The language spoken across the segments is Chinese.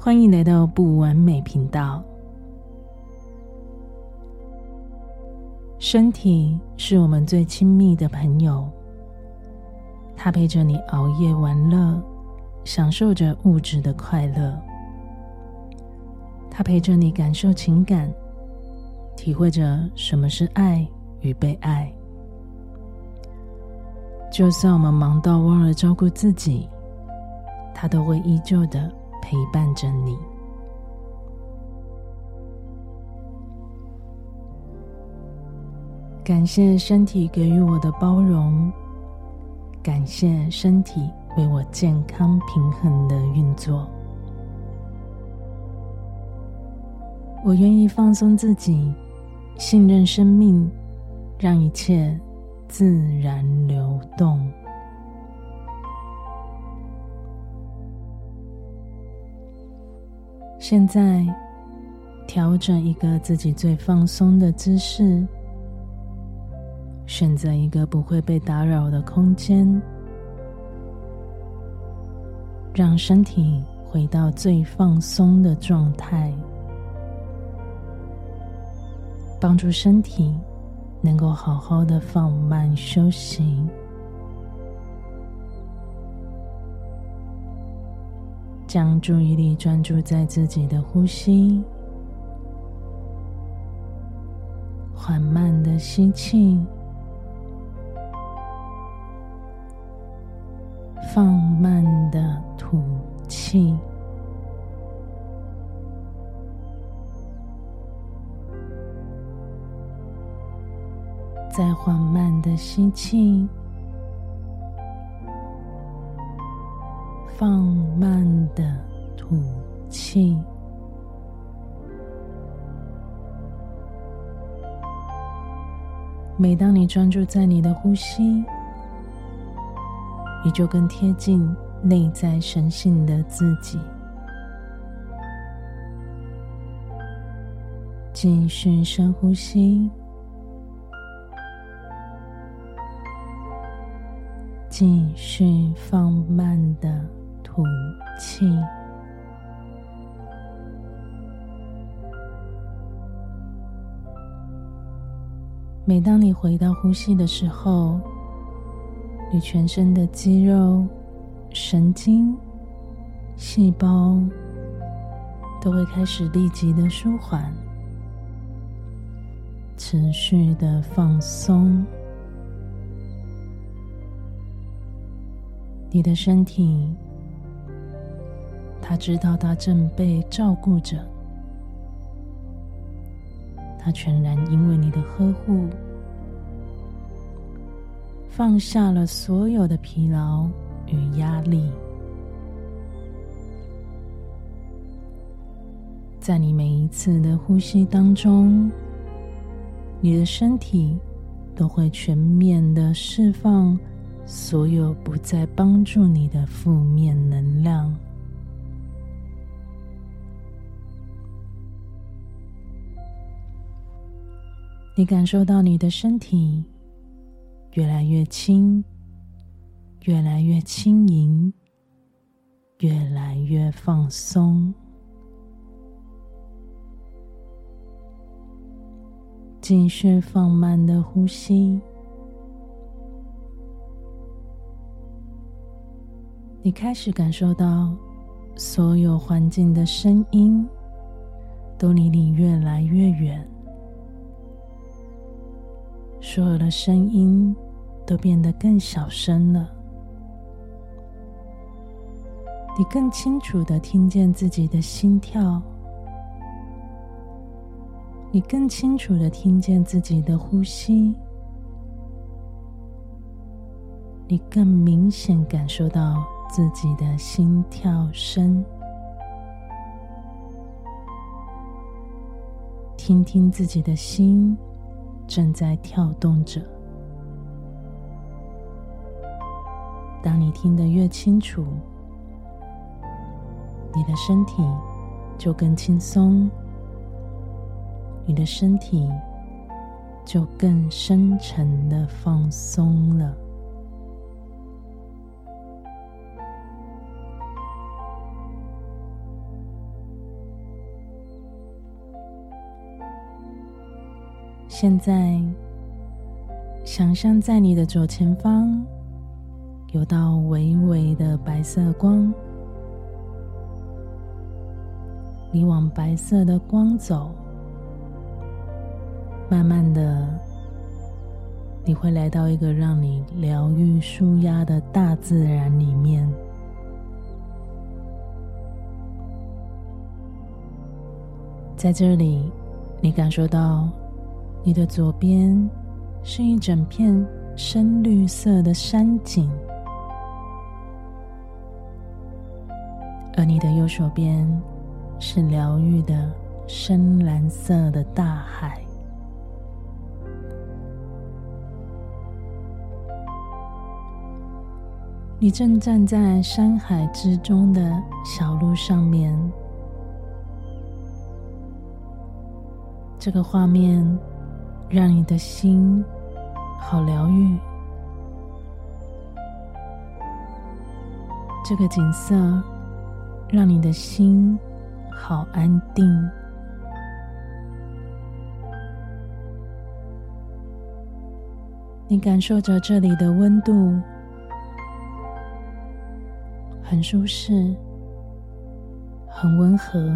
欢迎来到不完美频道。身体是我们最亲密的朋友，它陪着你熬夜玩乐，享受着物质的快乐；它陪着你感受情感，体会着什么是爱与被爱。就算我们忙到忘了照顾自己，它都会依旧的陪伴着你。感谢身体给予我的包容，感谢身体为我健康平衡的运作。我愿意放松自己，信任生命，让一切自然流动。现在，调整一个自己最放松的姿势。选择一个不会被打扰的空间，让身体回到最放松的状态，帮助身体能够好好的放慢休息。将注意力专注在自己的呼吸，缓慢的吸气。放慢的吐气，再缓慢的吸气，放慢的吐气。每当你专注在你的呼吸，你就更贴近内在神性的自己。继续深呼吸，继续放慢的吐气。每当你回到呼吸的时候，你全身的肌肉、神经、细胞都会开始立即的舒缓，持续的放松。你的身体，他知道他正被照顾着，他全然因为你的呵护。放下了所有的疲劳与压力，在你每一次的呼吸当中，你的身体都会全面的释放所有不再帮助你的负面能量。你感受到你的身体。越来越轻，越来越轻盈，越来越放松。继续放慢的呼吸，你开始感受到所有环境的声音都离你越来越远，所有的声音。都变得更小声了。你更清楚地听见自己的心跳，你更清楚地听见自己的呼吸，你更明显感受到自己的心跳声。听听自己的心正在跳动着。当你听得越清楚，你的身体就更轻松，你的身体就更深沉的放松了。现在，想象在你的左前方有道微微的白色光，你往白色的光走，慢慢的，你会来到一个让你疗愈、舒压的大自然里面。在这里，你感受到你的左边是一整片深绿色的山景，而你的右手边是疗愈的深蓝色的大海。你正站在山海之中的小路上面。这个画面让你的心好疗愈，这个景色让你的心好安定。你感受着这里的温度，很舒适，很温和。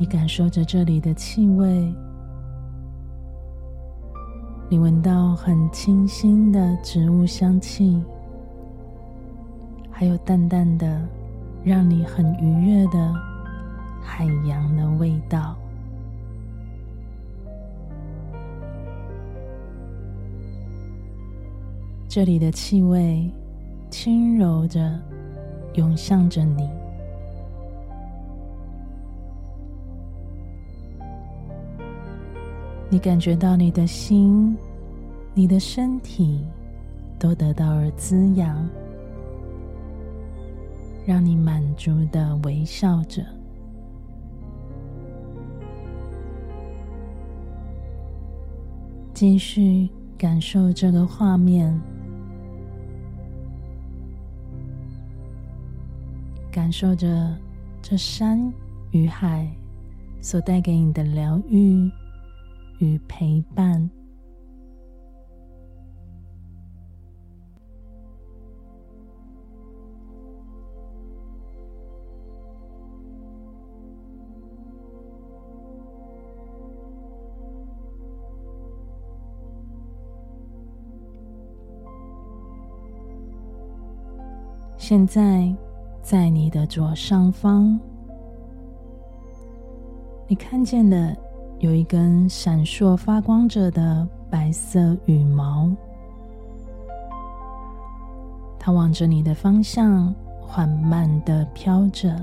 你感受着这里的气味，你闻到很清新的植物香气，还有淡淡的、让你很愉悦的海洋的味道。这里的气味轻柔着涌向着你。你感觉到你的心、你的身体都得到了滋养，让你满足的微笑着。继续感受这个画面，感受着这山与海所带给你的疗愈。与陪伴。现在，在你的左上方，你看见的。有一根闪烁发光着的白色羽毛，它往着你的方向缓慢地飘着。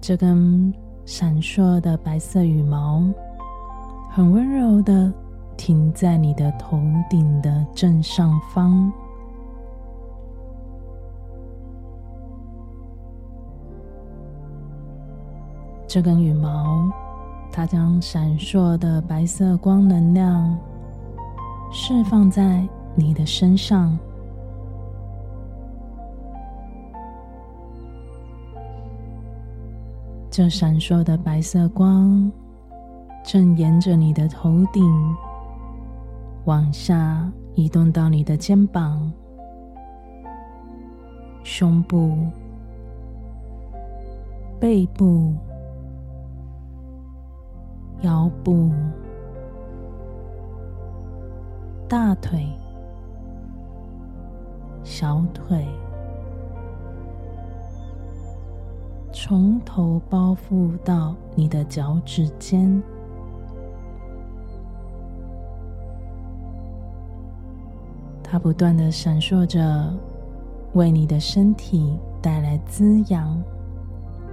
这根闪烁的白色羽毛，很温柔地停在你的头顶的正上方。这根羽毛，它将闪烁的白色光能量释放在你的身上。这闪烁的白色光正沿着你的头顶往下移动到你的肩膀、胸部、背部。腰部、大腿、小腿，从头包覆到你的脚趾尖，它不断的闪烁着，为你的身体带来滋养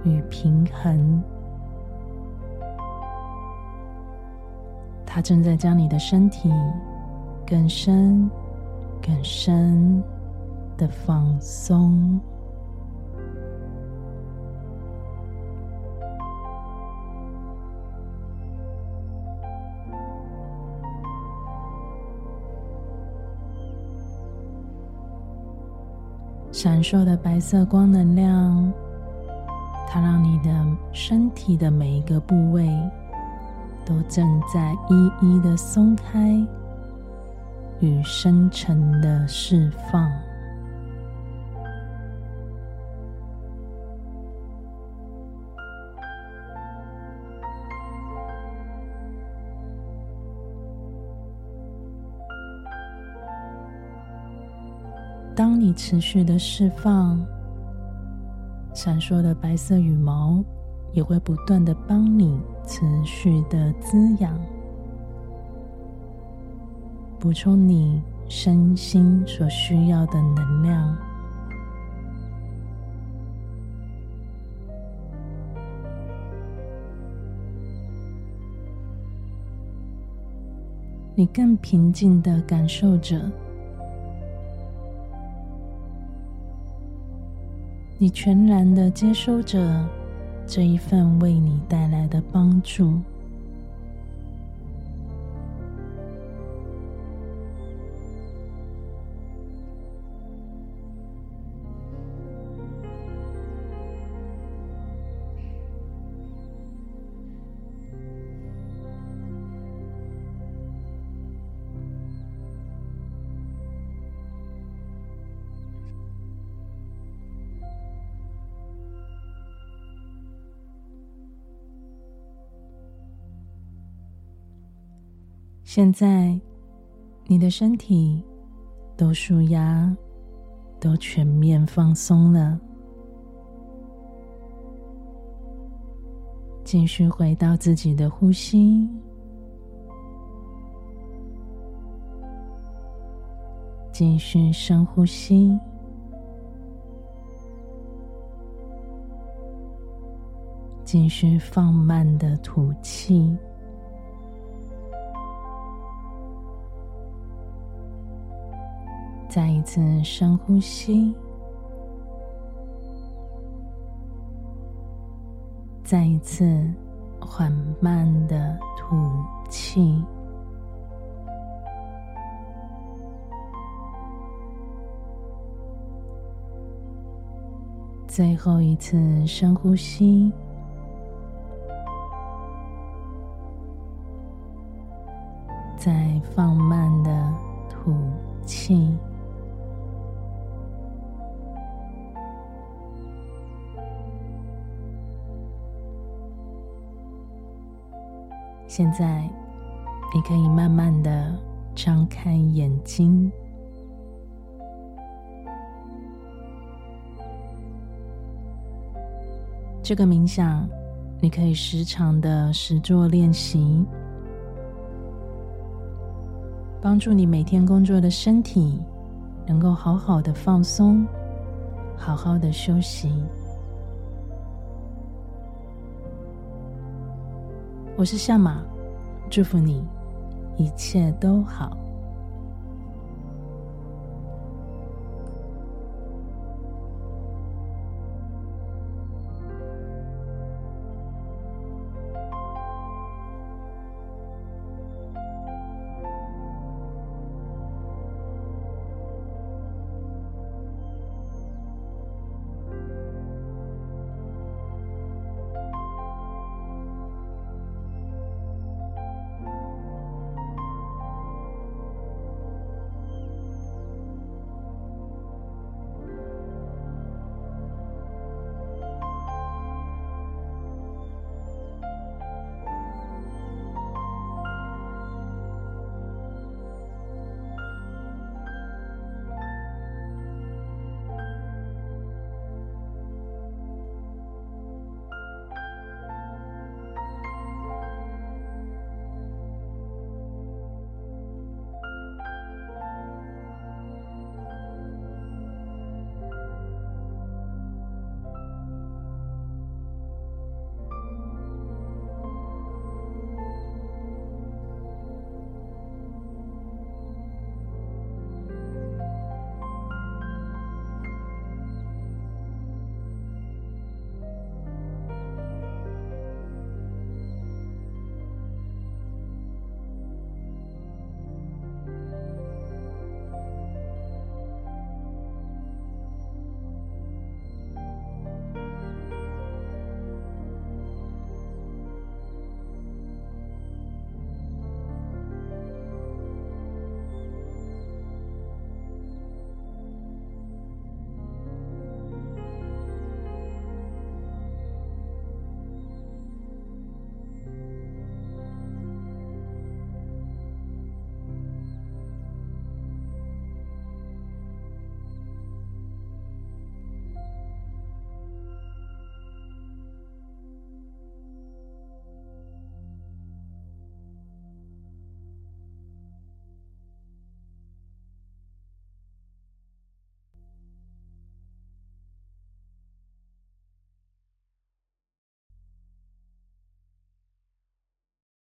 与平衡。它正在将你的身体更深、更深的放松。闪烁的白色光能量它让你的身体的每一个部位都正在一一的松开与深沉的释放。当你持续的释放，闪烁的白色羽毛也会不断的帮你持续的滋养，补充你身心所需要的能量。你更平静的感受着。你全然的接收着这一份为你带来的帮助。现在，你的身体都舒压，都全面放松了。继续回到自己的呼吸，继续深呼吸，继续放慢的吐气。再一次深呼吸，再一次缓慢的吐气，最后一次深呼吸，现在，你可以慢慢的张开眼睛。这个冥想，你可以时常的实做练习，帮助你每天工作的身体能够好好的放松，好好的休息。我是夏玛，祝福你一切都好。